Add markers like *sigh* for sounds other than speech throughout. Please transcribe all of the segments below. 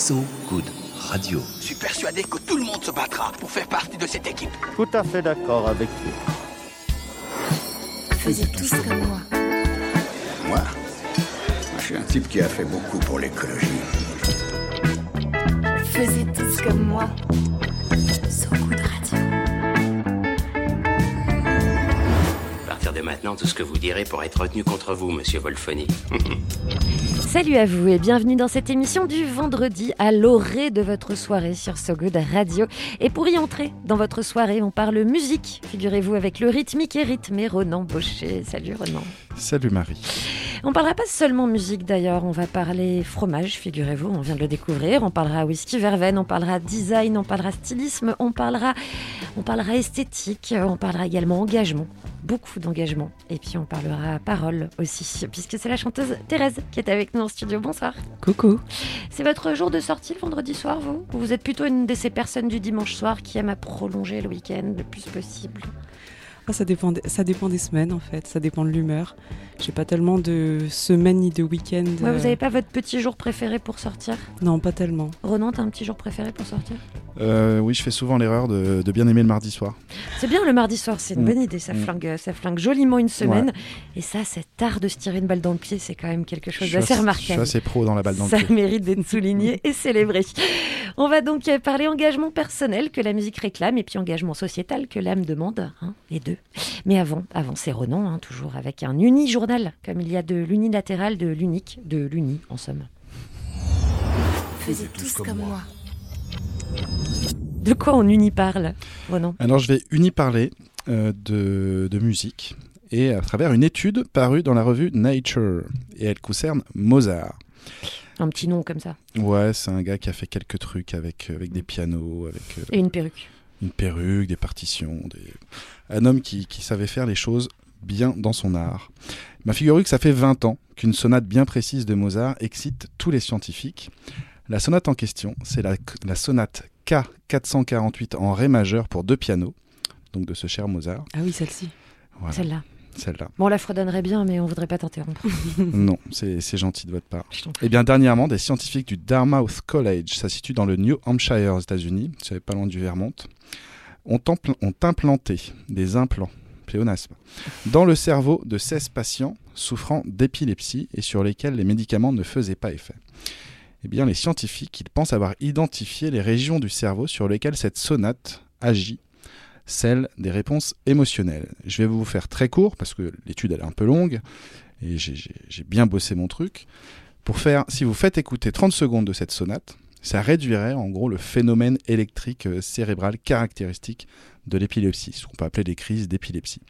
So Good Radio. Je suis persuadé que tout le monde se battra pour faire partie de cette équipe. Tout à fait d'accord avec lui. Faisiez tous comme moi. Moi Je suis un type qui a fait beaucoup pour l'écologie. Faisiez tous comme moi. De maintenant, tout ce que vous direz pourra être retenu contre vous, monsieur Wolfoni. *laughs* Salut à vous et bienvenue dans cette émission du vendredi à l'orée de votre soirée sur So Good Radio. Et pour y entrer dans votre soirée, on parle musique, figurez-vous, avec le rythmique et rythmé Ronan Baucher. Salut Ronan. Salut Marie. On parlera pas seulement musique d'ailleurs, on va parler fromage, figurez-vous, on vient de le découvrir. On parlera whisky verveine, on parlera design, on parlera stylisme, on parlera, on parlera esthétique, on parlera également engagement, beaucoup d'engagement. Et puis on parlera parole aussi, puisque c'est la chanteuse Thérèse qui est avec nous en studio. Bonsoir. Coucou. C'est votre jour de sortie le vendredi soir, vous? Ou vous êtes plutôt une de ces personnes du dimanche soir qui aiment à prolonger le week-end le plus possible Ça, dépend des, ça dépend des semaines en fait, ça dépend de l'humeur. J'ai pas tellement de semaines ni de week-end. Ouais, euh, Vous n'avez pas votre petit jour préféré pour sortir? Non, pas tellement. Ronan, t'as un petit jour préféré pour sortir? Euh, oui, je fais souvent l'erreur de, de bien aimer le mardi soir. C'est bien le mardi soir, c'est une Mm. bonne idée. Ça Mm. flingue, ça flingue joliment une semaine. Et ça, cet art de se tirer une balle dans le pied, c'est quand même quelque chose d'assez assez- Je suis remarquable. assez pro dans la balle dans le Ça pied. mérite d'être souligné et célébré. On va donc parler engagement personnel que la musique réclame et puis engagement sociétal que l'âme demande, hein, les deux. Mais avant, avant c'est Ronan, hein, toujours avec un uni-journal, comme il y a de l'unilatéral, de l'unique, de l'uni en somme. Faisiez tous comme moi. De quoi on uni parle, Ronan Alors, je vais uniparler euh, de, de musique et à travers une étude parue dans la revue Nature. Et elle concerne Mozart. Un petit nom comme ça. Ouais, c'est un gars qui a fait quelques trucs avec, avec des pianos, avec euh, Et une perruque. une perruque, des partitions. Des... Un homme qui, qui savait faire les choses bien dans son art. Ma figurez que ça fait 20 ans qu'une sonate bien précise de Mozart excite tous les scientifiques. La sonate en question, c'est la, la sonate K448 en Ré majeur pour deux pianos, donc de ce cher Mozart. Ah oui, celle-ci. Voilà, Celle-là. Celle-là. Bon, on la fredonnerait bien, mais on voudrait pas t'interrompre. *laughs* non, c'est c'est gentil de votre part. Prie. Eh bien, dernièrement, des scientifiques du Dartmouth College, ça se situe dans le New Hampshire aux États-Unis, c'est pas loin du Vermont, ont, ont implanté des implants, pléonasme, dans le cerveau de 16 patients souffrant d'épilepsie et sur lesquels les médicaments ne faisaient pas effet. Eh bien, les scientifiques, ils pensent avoir identifié les régions du cerveau sur lesquelles cette sonate agit, celle des réponses émotionnelles. Je vais vous faire très court parce que l'étude est un peu longue et j'ai- bien bossé mon truc. Pour faire, si vous faites écouter 30 secondes de cette sonate, ça réduirait en gros le phénomène électrique euh, cérébral caractéristique de l'épilepsie, ce qu'on peut appeler les crises d'épilepsie.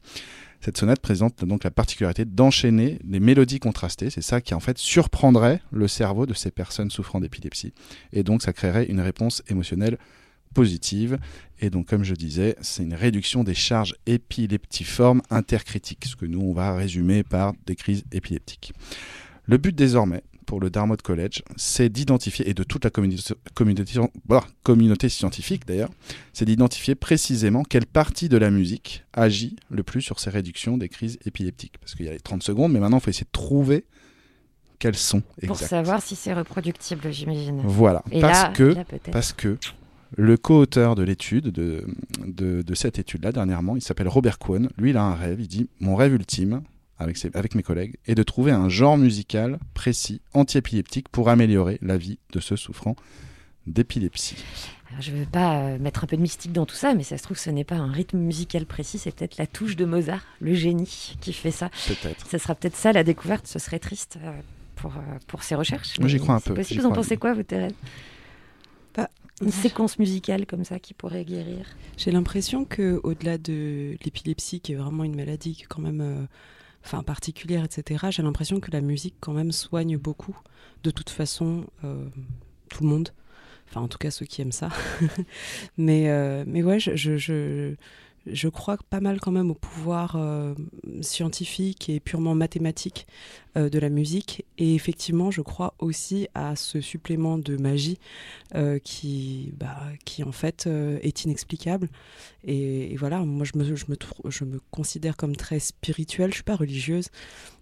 Cette sonate présente donc la particularité d'enchaîner les mélodies contrastées. C'est ça qui en fait surprendrait le cerveau de ces personnes souffrant d'épilepsie. Et donc ça créerait une réponse émotionnelle positive. Et donc comme je disais, c'est une réduction des charges épileptiformes intercritiques, ce que nous on va résumer par des crises épileptiques. Le but désormais pour le Dartmouth College, c'est d'identifier, et de toute la communauté, communauté, voilà, communauté scientifique d'ailleurs, c'est d'identifier précisément quelle partie de la musique agit le plus sur ces réductions des crises épileptiques. Parce qu'il y a les 30 secondes, mais maintenant il faut essayer de trouver quels sont Pour savoir si c'est reproductible, j'imagine. Voilà, Et parce là, que là, peut-être. parce que le co-auteur de l'étude, de, de, de cette étude-là, dernièrement, il s'appelle Robert Cohen. Lui, il a un rêve. Il dit Mon rêve ultime, avec, ses- avec mes collègues, est de trouver un genre musical précis, anti-épileptique, pour améliorer la vie de ceux souffrant d'épilepsie. Alors, je ne veux pas euh, mettre un peu de mystique dans tout ça, mais ça se trouve ce n'est pas un rythme musical précis, c'est peut-être la touche de Mozart, le génie, qui fait ça. Peut-être. Ce sera peut-être ça la découverte, ce serait triste euh, pour, euh, pour ces recherches. Moi, j'y crois un peu, Possible. Vous en pensez quoi, vous, Thérèse? Une séquence musicale comme ça qui pourrait guérir J'ai l'impression que au-delà de l'épilepsie, qui est vraiment une maladie qui est quand même, euh, enfin particulière, etc. J'ai l'impression que la musique quand même soigne beaucoup. De toute façon, euh, tout le monde. Enfin, en tout cas, ceux qui aiment ça. *laughs* mais, euh, mais ouais, je, je, je, je crois pas mal quand même au pouvoir euh, scientifique et purement mathématique euh, de la musique. Et effectivement, je crois aussi à ce supplément de magie euh, qui, bah, qui, en fait, est inexplicable. Et, voilà, moi, je me, considère comme très spirituelle. Je suis pas religieuse,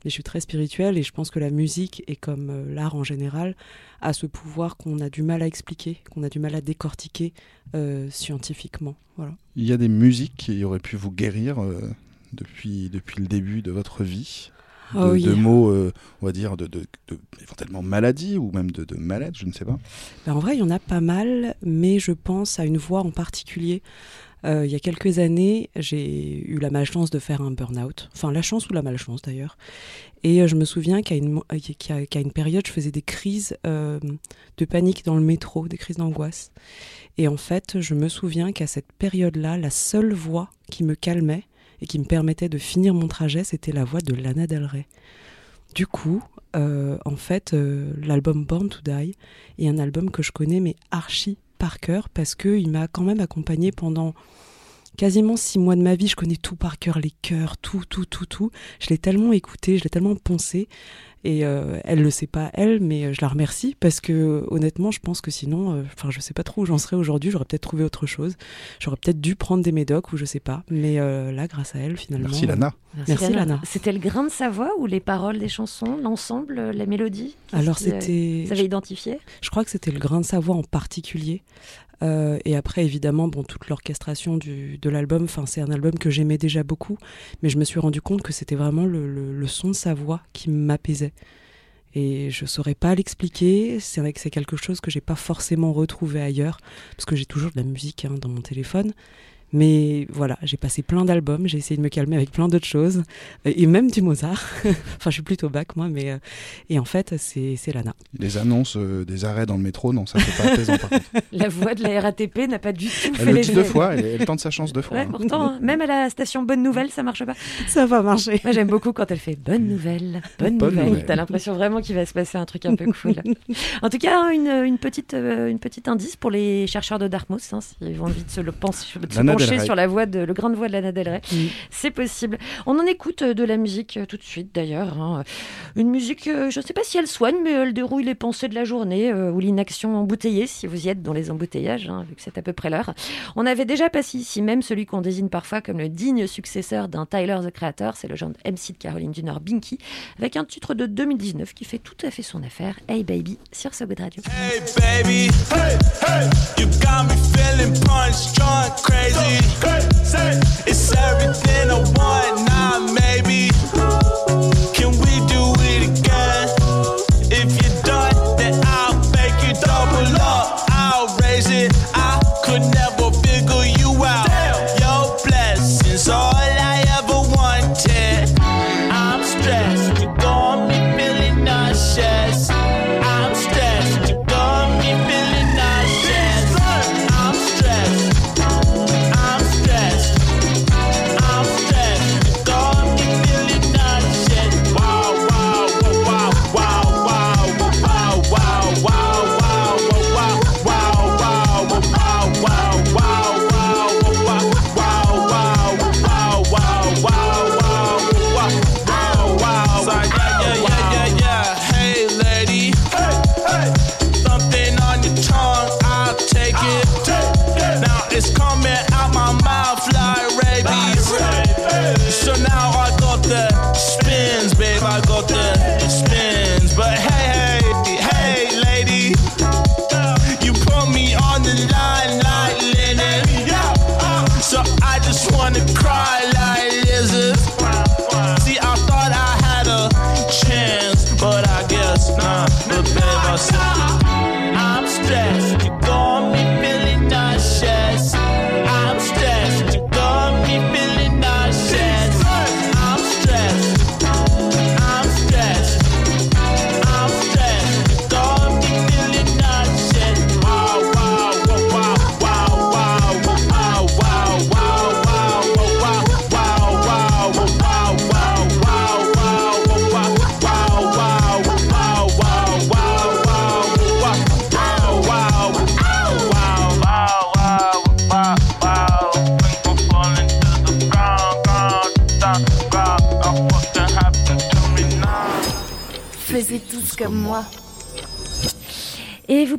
mais je suis très spirituelle. Et je pense que la musique, et comme l'art en général, a ce pouvoir qu'on a du mal à expliquer, qu'on a du mal à décortiquer scientifiquement. Voilà. Il y a des musiques qui auraient pu vous guérir euh, depuis, depuis le début de votre vie de, Oh oui. de mots, euh, on va dire, de, de, de- éventuellement maladie ou même de, de mal-être, je ne sais pas. Ben, en vrai, il y en a pas mal, mais je pense à une voix en particulier. Euh, il y a quelques années, j'ai eu la malchance de faire un burn-out. Enfin, la chance ou la malchance d'ailleurs. Et euh, je me souviens qu'à une, euh, une période, je faisais des crises de panique dans le métro, des crises d'angoisse. Et en fait, je me souviens qu'à cette période-là, la seule voix qui me calmait et qui me permettait de finir mon trajet, c'était la voix de Lana Del Rey. Du coup, en fait, l'album Born to Die est un album que je connais mais archi par cœur parce que il m'a quand même accompagné pendant quasiment six mois de ma vie. Je connais tout par cœur, les chœurs, tout, tout, tout, tout. Je l'ai tellement écouté, je l'ai tellement poncé. Et euh, elle le sait pas elle, mais euh, je la remercie parce que honnêtement, je pense que sinon, euh, enfin, je sais pas trop où j'en serais aujourd'hui. J'aurais peut-être trouvé autre chose. J'aurais peut-être dû prendre des médocs ou je sais pas. Mais euh, là, grâce à elle, finalement. Merci Lana. Merci, Lana. C'était le grain de sa voix ou les paroles des chansons, l'ensemble, euh, mélodies Qu'est-ce Alors euh, c'était. Vous avez identifié? Je crois que c'était le grain de sa voix en particulier. Euh, et après, évidemment, bon, toute l'orchestration de l'album, c'est un album que j'aimais déjà beaucoup, mais je me suis rendu compte que c'était vraiment le, le- son de sa voix qui m'apaisait. Et je saurais pas l'expliquer. C'est vrai que c'est quelque chose que j'ai pas forcément retrouvé ailleurs, parce que j'ai toujours de la musique hein, dans mon téléphone. Mais voilà, j'ai passé plein d'albums, j'ai essayé de me calmer avec plein d'autres choses, et même du Mozart. *laughs* enfin, je suis plutôt bac, moi, mais. euh, et en fait, c'est c'est Lana. Les annonces euh, des arrêts dans le métro, non, ça c'est pas apaisant par contre. *laughs* La voix de la RATP n'a pas du tout Elle fait le les dit deux fois, elle, elle tente sa chance deux fois. Ouais, hein. pourtant, hein, même à la station Bonne Nouvelle, ça marche pas. Ça va marcher. Moi, j'aime beaucoup quand elle fait Bonne Nouvelle, Bonne, Bonne Nouvelle. nouvelle. T'as l'impression vraiment qu'il va se passer un truc un peu cool. *laughs* en tout cas, une, une petite, euh, une petite indice pour les chercheurs de Dartmouth, hein, s'ils ont envie de se, le penser, Lana pencher sur la voix de, le grain de voix de Lana Del Rey. Mm. C'est possible. On en écoute euh, de la musique euh, tout de suite d'ailleurs. hein. Une musique, euh, je ne sais pas si elle soigne, mais elle dérouille les pensées de la journée euh, ou l'inaction embouteillée, si vous y êtes dans les embouteillages, hein, vu que c'est à peu près l'heure. On avait déjà passé ici même celui qu'on désigne parfois comme le digne successeur d'un Tyler the Creator, c'est le genre de MC de Caroline du Nord, Binky, avec un titre de 2019 qui fait tout à fait son affaire, Hey Baby, sur So Good Radio. Hey baby, hey hey, you got me feeling punch drunk, crazy. It's everything I want now, maybe. Can we do it again?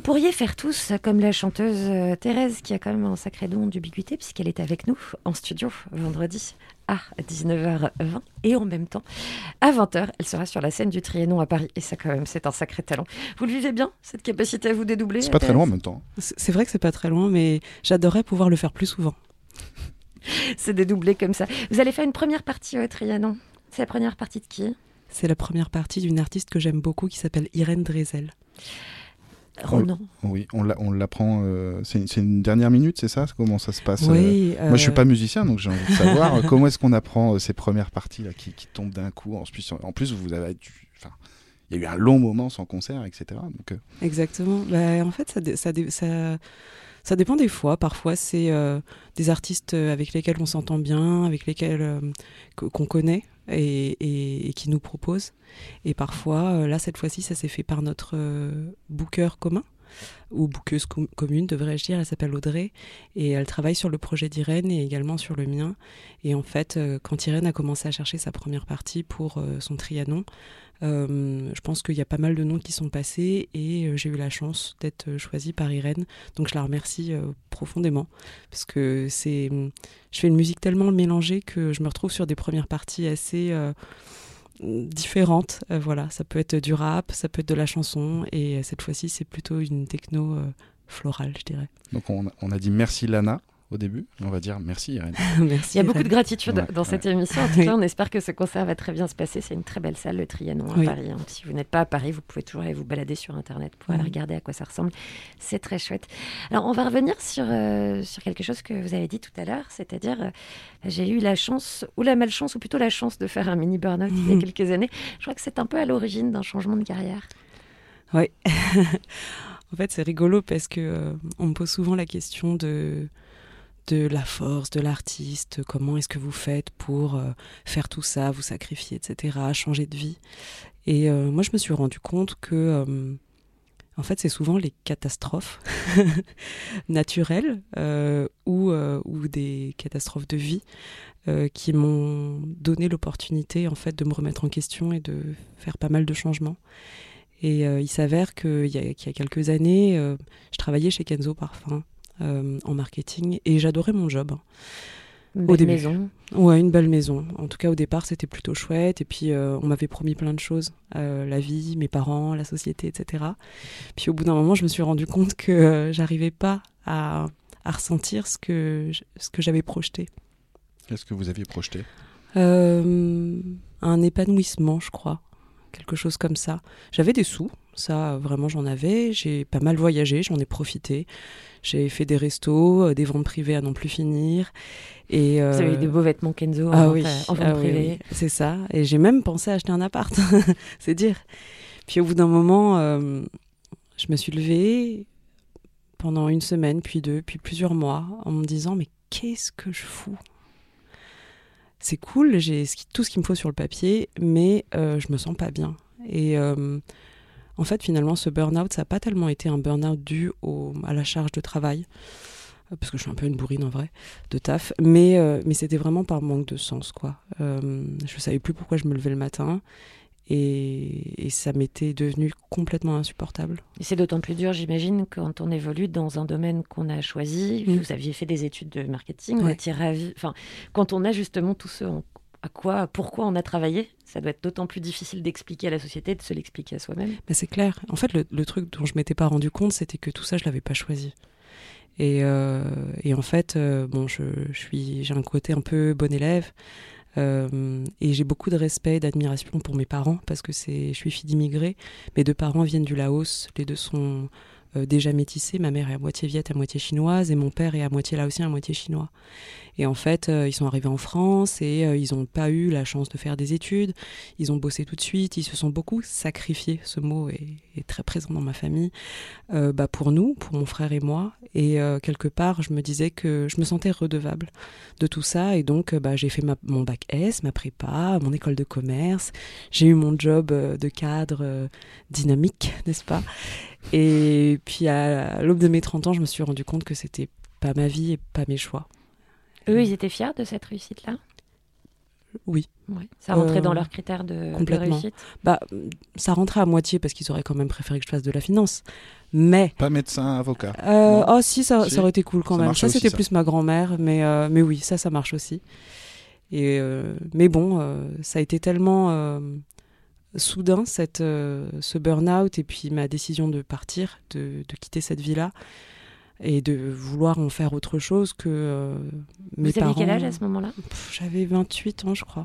Vous pourriez faire tous comme la chanteuse euh, Thérèse, qui a quand même un sacré don d'ubiquité, puisqu'elle est avec nous en studio vendredi à 19h20. Et en même temps, à 20h, elle sera sur la scène du Trianon à Paris. Et ça, quand même, c'est un sacré talent. Vous le vivez bien, cette capacité à vous dédoubler C'est pas très loin en même temps. C'est c'est vrai que c'est pas très loin, mais j'adorerais pouvoir le faire plus souvent. *laughs* C'est dédoublé comme ça. Vous allez faire une première partie au Trianon. C'est la première partie de qui? C'est la première partie d'une artiste que j'aime beaucoup qui s'appelle Irène Drezel. Ronan. Oui, on l'a- on l'apprend. euh, c'est une dernière minute, c'est ça Comment ça se passe euh Oui, Moi, je suis euh, pas musicien, donc j'ai envie de savoir euh, comment est-ce qu'on apprend euh, ces premières parties là qui, qui tombent d'un coup. En plus, en plus, vous avez dû. Enfin, il y a eu un long moment sans concert, etc. Donc, euh, Exactement. Bah, en fait, ça, ça, ça, ça dépend des fois. Parfois, c'est euh, des artistes euh, avec lesquels on s'entend bien, avec lesquels euh, que- qu'on connaît et, qui nous proposent. Et parfois, euh, là, cette fois-ci, ça s'est fait par notre euh, booker commun ou com- commune, devrais-je dire. Elle s'appelle Audrey et elle travaille sur le projet d'Irène et également sur le mien. Et en fait, euh, quand Irène a commencé à chercher sa première partie pour euh, son Trianon, euh, je pense qu'il y a pas mal de noms qui sont passés et j'ai eu la chance d'être choisie par Irène. Donc je la remercie profondément parce que c'est, je fais une musique tellement mélangée que je me retrouve sur des premières parties assez différentes. Euh, voilà, ça peut être du rap, ça peut être de la chanson et euh, cette fois-ci c'est plutôt une techno euh, florale, je dirais. donc on, on a dit merci Lana au début, on va dire merci Irène. *laughs* Merci. Il y a beaucoup de gratitude Ouais, dans cette émission. En tout cas, on espère que ce concert va très bien se passer. C'est une très belle salle, le Trianon à Oui. Paris. hein. Si vous n'êtes pas à Paris, vous pouvez toujours aller vous balader sur Internet pour aller Mhm. regarder à quoi ça ressemble. C'est très chouette. Alors, on va revenir sur, euh, sur quelque chose que vous avez dit tout à l'heure, c'est-à-dire, euh, j'ai eu la chance, ou la malchance, ou plutôt la chance de faire un mini burn-out il y a Mhm. quelques années. Je crois que c'est un peu à l'origine d'un changement de carrière. Oui. *laughs* en fait, c'est rigolo parce que euh, on me pose souvent la question de de la force de l'artiste, comment est-ce que vous faites pour euh, faire tout ça, vous sacrifier, etc., changer de vie. Et euh, moi, je me suis rendu compte que, euh, en fait, c'est souvent les catastrophes *laughs* naturelles ou, ou des catastrophes de vie qui m'ont donné l'opportunité, en fait, de me remettre en question et de faire pas mal de changements. Et il s'avère qu'il y, y a quelques années, je travaillais chez Kenzo Parfum en marketing et j'adorais mon job. Une Au début. maison. Ouais, une belle maison. En tout cas, au départ, c'était plutôt chouette. Et puis, euh, on m'avait promis plein de choses. Euh, la vie, mes parents, la société, etc. Puis, au bout d'un moment, je me suis rendu compte que euh, j'arrivais pas à, à ressentir ce que, je- ce que j'avais projeté. Qu'est-ce que vous aviez projeté? Euh, un épanouissement, je crois. Quelque chose comme ça. J'avais des sous, ça vraiment j'en avais. J'ai pas mal voyagé, j'en ai profité. J'ai fait des restos, euh, des ventes privées à non plus finir. Et, Vous avez euh, eu des beaux vêtements Kenzo en ah vente, oui, euh, en vente ah privée. oui, c'est ça. Et j'ai même pensé à acheter un appart, *laughs* c'est dire. Puis au bout d'un moment, euh, je me suis levée pendant une semaine, puis deux, puis plusieurs mois, en me disant mais qu'est-ce que je fous? C'est cool, j'ai tout ce qu'il me faut sur le papier, mais euh, je me sens pas bien. Et euh, en fait, finalement, ce burn-out, ça n'a pas tellement été un burn-out dû au- à la charge de travail, euh, parce que je suis un peu une bourrine en vrai, de taf, mais, euh, mais c'était vraiment par manque de sens, quoi. Euh, je savais plus pourquoi je me levais le matin, et, et ça m'était devenu complètement insupportable. Et c'est d'autant plus dur, j'imagine, quand on évolue dans un domaine qu'on a choisi. Mm. Vous aviez fait des études de marketing, Ouais. étiez ravi. Enfin, quand on a justement tout ce en- à quoi, pourquoi on a travaillé, ça doit être d'autant plus difficile d'expliquer à la société, de se l'expliquer à soi-même. Bah, c'est clair. En fait, le, truc dont je m'étais pas rendu compte, c'était que tout ça, je l'avais pas choisi. Et, euh, en fait, euh, bon, je, suis, j'ai un côté un peu bon élève. euh, et j'ai beaucoup de respect et d'admiration pour mes parents parce que c'est, je suis fille d'immigrés. Mes deux parents viennent du Laos. Les deux sont déjà métissés. Ma mère est à moitié viette, à moitié chinoise, et mon père est à moitié laotien, à moitié chinois. Et en fait, euh, ils sont arrivés en France et euh, ils n'ont pas eu la chance de faire des études. Ils ont bossé tout de suite. Ils se sont beaucoup sacrifiés. Ce mot est, très présent dans ma famille. euh, bah, pour nous, pour mon frère et moi. Et euh, quelque part, je me disais que je me sentais redevable de tout ça. Et donc, euh, bah, j'ai fait mon bac S, ma prépa, mon école de commerce. J'ai eu mon job euh, de cadre euh, dynamique, n'est-ce pas? Et puis, à l'aube de mes 30 ans, je me suis rendu compte que c'était pas ma vie et pas mes choix. Eux, ils étaient fiers de cette réussite-là? Oui. Ouais. Ça rentrait Euh, dans leurs critères de, réussite? Bah, ça rentrait à moitié parce qu'ils auraient quand même préféré que je fasse de la finance. Mais Pas médecin, avocat. Euh, oh si, ça, Si. ça aurait été cool quand Ça même. Ça, c'était plus ma grand-mère, mais, euh, mais oui, ça, ça marche aussi. Et, euh, mais bon, euh, ça a été tellement euh, soudain, cette, euh, ce burn-out, et puis ma décision de partir, de, de quitter cette vie-là, et de vouloir en faire autre chose que euh, mes Vous aviez parents. quel âge à ce moment-là? J'avais 28 ans, je crois.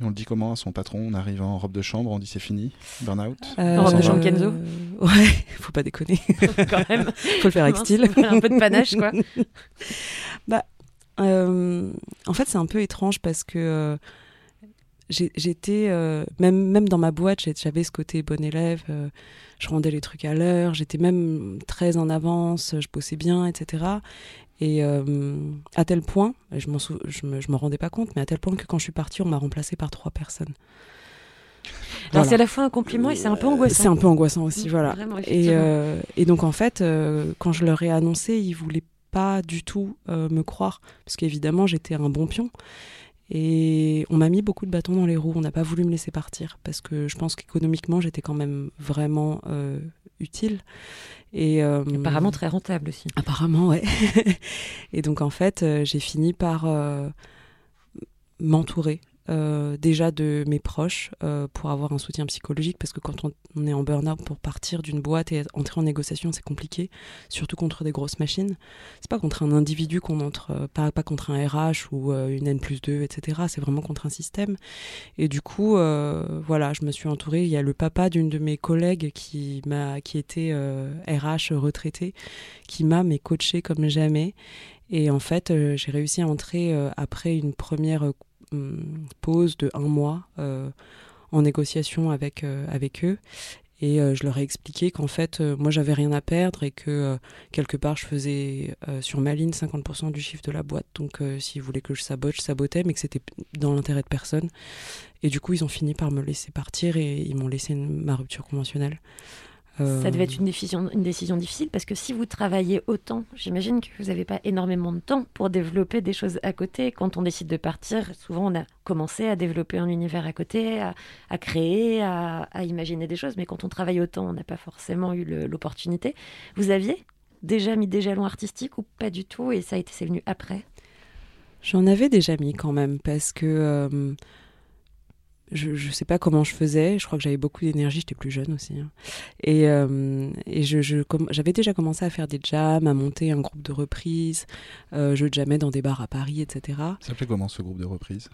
Et on le dit comment à son patron? On arrive en robe de chambre, on dit c'est fini, burn-out? Euh, robe de chambre Kenzo? Ouais, *laughs* faut pas déconner. *laughs* Quand même. faut le faire avec style. Un peu de panache, quoi. *laughs* bah, euh, en fait, c'est un peu étrange parce que euh, j'étais, euh, même, même dans ma boîte, j'avais ce côté bon élève, euh, je rendais les trucs à l'heure, j'étais même très en avance, je bossais bien, etc. Et euh, à tel point, je m'en je me, je me rendais pas compte, mais à tel point que quand je suis partie, on m'a remplacée par trois personnes. Alors Voilà. c'est à la fois un compliment et c'est un peu angoissant. C'est un peu angoissant aussi, voilà. Vraiment, Et, et donc en fait, quand je leur ai annoncé, ils voulaient pas du tout me croire, parce qu'évidemment j'étais un bon pion. Et on m'a mis beaucoup de bâtons dans les roues, on n'a pas voulu me laisser partir, parce que je pense qu'économiquement j'étais quand même vraiment euh, utile. Et, euh, Apparemment très rentable aussi. Apparemment, ouais. *laughs* et donc en fait, euh, j'ai fini par m'entourer euh, déjà de mes proches euh, pour avoir un soutien psychologique parce que quand on, est en burn-out pour partir d'une boîte et entrer en négociation c'est compliqué surtout contre des grosses machines. C'est pas contre un individu qu'on entre euh, pas, pas contre un RH ou une N plus 2 etc c'est vraiment contre un système. Et du coup voilà je me suis entourée. Il y a le papa d'une de mes collègues qui m'a qui était RH retraité qui m'a mais coaché comme jamais. Et en fait, j'ai réussi à entrer après une première pause de un mois euh, en négociation avec, euh, avec eux. Et euh, je leur ai expliqué qu'en fait, moi, j'avais rien à perdre et que quelque part, je faisais sur ma ligne 50% du chiffre de la boîte. Donc, s'ils voulaient que je sabote, je sabotais, mais que c'était dans l'intérêt de personne. Et du coup, ils ont fini par me laisser partir et ils m'ont laissé ma rupture conventionnelle. Euh, Ça devait être une décision, une décision difficile parce que si vous travaillez autant, j'imagine que vous n'avez pas énormément de temps pour développer des choses à côté. Quand on décide de partir, souvent on a commencé à développer un univers à côté, à, à créer, à, à imaginer des choses. Mais quand on travaille autant, on n'a pas forcément eu l'opportunité. Vous aviez déjà mis des jalons artistiques ou pas du tout? Et ça a été c'est venu après? J'en avais déjà mis quand même parce que euh, je, je sais pas comment je faisais. Je crois que j'avais beaucoup d'énergie. J'étais plus jeune aussi. hein. Et, euh, et je, je, comm- j'avais déjà commencé à faire des jams, à monter un groupe de reprises. Euh, je jammais dans des bars à Paris, etc. Ça s'appelait comment ce groupe de reprise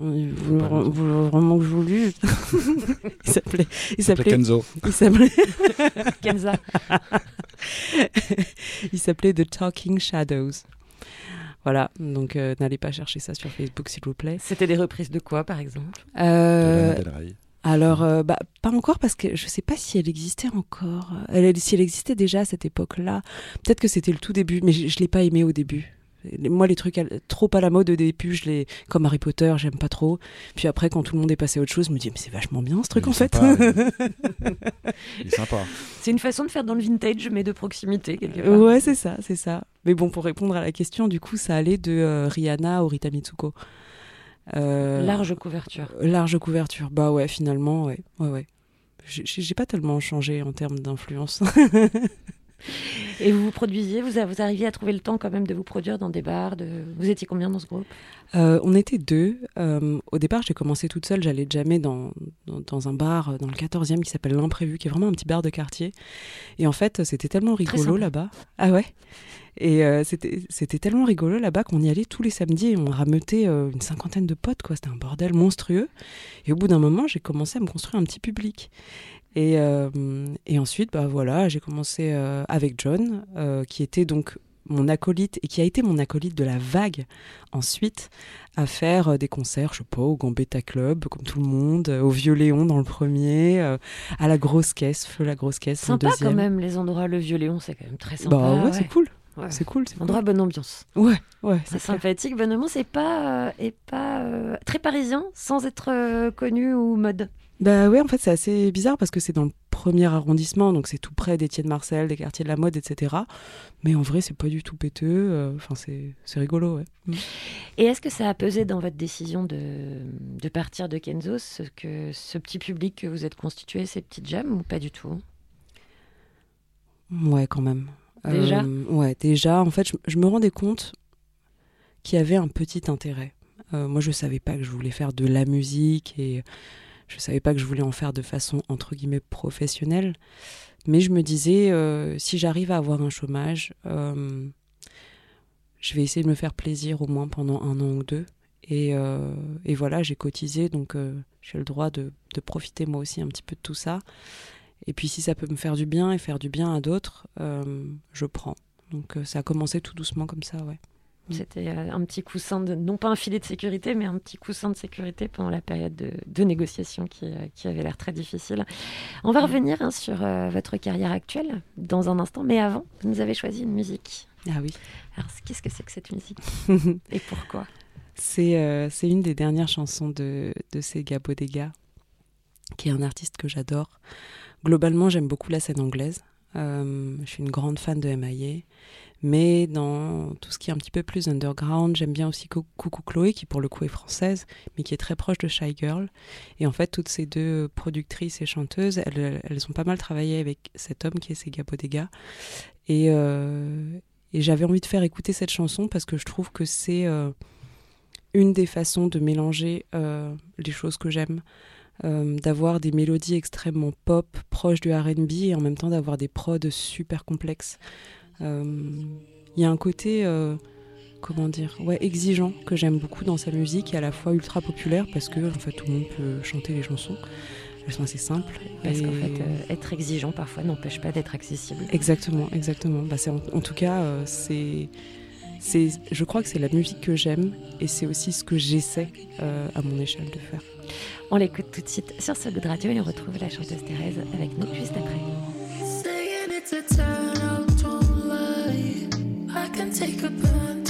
Euh, Vous, vous, vous- vraiment que je vous le dise *laughs* Il s'appelait. Il s'appelait. Kenzo. Il s'appelait. *laughs* Kenza. *laughs* il s'appelait The Talking Shadows. Voilà, donc euh, n'allez pas chercher ça sur Facebook s'il vous plaît. C'était des reprises de quoi par exemple? De Euh, Lana Del Rey. alors, euh, bah, pas encore parce que je sais pas si elle existait encore. Elle, si elle existait déjà à cette époque-là. Peut-être que c'était le tout début, mais je, je l'ai pas aimé au début. Moi, les trucs à- trop à la mode au début, je les, comme Harry Potter, j'aime pas trop. Puis après, quand tout le monde est passé à autre chose, je me dis, mais c'est vachement bien ce truc en fait. sympa, *laughs* il- est sympa. C'est une façon de faire dans le vintage mais de proximité quelque part. ouais, c'est ça, c'est ça. Mais bon, pour répondre à la question, du coup, ça allait de euh, Rihanna au Rita Mitsuko. Euh, Large couverture. Large couverture. Bah ouais, finalement, ouais. ouais, ouais. J'ai pas tellement changé en termes d'influence. *laughs* Et vous vous produisiez, vous, vous arriviez à trouver le temps quand même de vous produire dans des bars de... Vous étiez combien dans ce groupe? Euh, on était deux. Euh, au départ, j'ai commencé toute seule. J'allais jamais dans, dans, dans un bar euh, dans le 14e qui s'appelle L'Imprévu, qui est vraiment un petit bar de quartier. Et en fait, c'était tellement rigolo là-bas. Ah ouais? Et euh, c'était c'était tellement rigolo là-bas qu'on y allait tous les samedis et on rameutait euh, une cinquantaine de potes. quoi. C'était un bordel monstrueux. Et au bout d'un moment, j'ai commencé à me construire un petit public. Et, euh, et ensuite, bah voilà, j'ai commencé euh, avec John, euh, qui était donc mon acolyte et qui a été mon acolyte de la vague ensuite à faire des concerts, je sais pas, au Gambetta Club, comme tout le monde, au Vieux Léon dans le premier, à la grosse caisse, Feu la grosse caisse Sympa deuxième. quand même, les endroits, le vieux Léon, c'est quand même très sympa. Bah ouais, c'est cool. Ouais. C'est cool, c'est cool. Endroit bonne ambiance. Ouais, ouais, C'est sympathique. Bonnement, c'est pas, euh, est pas euh, très parisien sans être euh, connu ou mode. Bah ouais, en fait, c'est assez bizarre parce que c'est dans le premier arrondissement, donc c'est tout près d'Étienne Marcel, des quartiers de la mode, etc. Mais en vrai, c'est pas du tout péteux. euh, Enfin, c'est c'est rigolo, ouais. Mm. Et est-ce que ça a pesé dans votre décision de, de partir de Kenzo, ce, que, ce petit public que vous êtes constitué, ces petites jams, ou pas du tout? Ouais, quand même. Déjà? Euh, Ouais, déjà. En fait, je, je me rendais compte qu'il y avait un petit intérêt. Euh, moi, je savais pas que je voulais faire de la musique et je savais pas que je voulais en faire de façon entre guillemets professionnelle. Mais je me disais, euh, si j'arrive à avoir un chômage, euh, je vais essayer de me faire plaisir au moins pendant un an ou deux. Et, euh, voilà, j'ai cotisé, donc j'ai le droit de, de profiter moi aussi un petit peu de tout ça. Et puis si ça peut me faire du bien et faire du bien à d'autres, je prends. Donc ça a commencé tout doucement comme ça, ouais. C'était euh, un petit coussin, de, non pas un filet de sécurité, mais un petit coussin de sécurité pendant la période de, de négociation qui, euh, qui avait l'air très difficile. On va revenir hein, sur euh, votre carrière actuelle dans un instant, mais avant, vous nous avez choisi une musique. Ah oui. Alors, qu'est-ce que c'est que cette musique? *laughs* Et pourquoi? C'est euh, une des dernières chansons de, de Sega Bodega, qui est un artiste que j'adore. Globalement, j'aime beaucoup la scène anglaise. Euh, je suis une grande fan de MIA. Mais dans tout ce qui est un petit peu plus underground, j'aime bien aussi Cou- Coucou Chloé, qui pour le coup est française, mais qui est très proche de Shy Girl. Et en fait, toutes ces deux productrices et chanteuses, elles, elles ont pas mal travaillé avec cet homme qui est Sega Bodega. Et, euh, et j'avais envie de faire écouter cette chanson parce que je trouve que c'est euh, une des façons de mélanger euh, les choses que j'aime. D'avoir des mélodies extrêmement pop, proches du RB, et en même temps d'avoir des prods super complexes. Euh, Il y a un côté, euh, comment dire, ouais, exigeant que j'aime beaucoup dans sa musique et à la fois ultra populaire parce que en fait tout le monde peut chanter les chansons. Elles sont assez simples. Parce qu'en fait, euh, être exigeant parfois n'empêche pas d'être accessible. Exactement, exactement. Bah, c'est en, en tout cas, c'est, je crois que c'est la musique que j'aime et c'est aussi ce que j'essaie euh, à mon échelle de faire. On l'écoute tout de suite sur ce de radio et on retrouve la chanteuse Thérèse avec nous juste après. could plan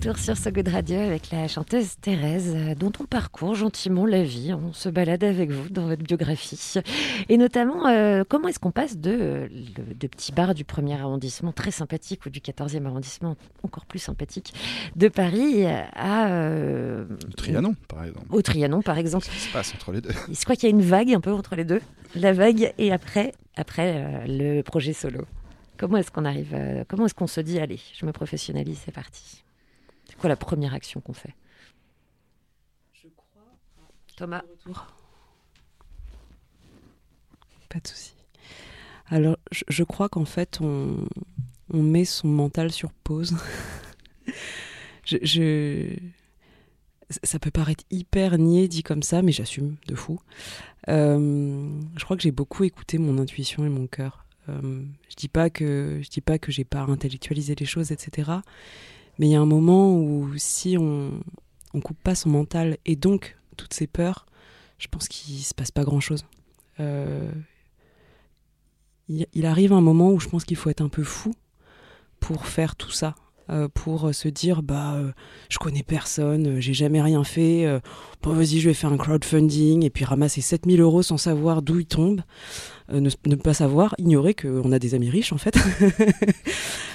retour sur So Good Radio avec la chanteuse Thérèse, euh, dont on parcourt gentiment la vie. On se balade avec vous dans votre biographie. Et notamment, euh, comment est-ce qu'on passe de, de petits bars du premier arrondissement, très sympathique, ou du 14e arrondissement, encore plus sympathique, de Paris à. euh, Le Trianon, par exemple. Au Trianon, par exemple. Qu'est-ce qui se passe entre les deux? Je crois qu'il y a une vague un peu entre les deux. La vague et après, après euh, le projet solo. Comment est-ce qu'on arrive Comment est-ce qu'on se dit allez, je me professionnalise, c'est parti? C'est quoi la première action qu'on fait? Thomas. Pas de souci. Alors, je, je crois qu'en fait, on, on met son mental sur pause. *laughs* je, je- Ça peut paraître hyper niais dit comme ça, mais j'assume de fou. Euh, je crois que j'ai beaucoup écouté mon intuition et mon cœur. Euh, je dis pas que je dis pas que j'ai pas intellectualisé les choses, etc. Mais il y a un moment où si on on coupe pas son mental et donc toutes ses peurs, je pense qu'il se passe pas grand chose. il, arrive un moment où je pense qu'il faut être un peu fou pour faire tout ça. euh, pour euh, se dire bah euh, je connais personne, euh, j'ai jamais rien fait, euh, bon vas-y je vais faire un crowdfunding et puis ramasser 7000 euros sans savoir d'où ils tombent, euh, ne, ne pas savoir, ignorer qu'on a des amis riches en fait. *laughs*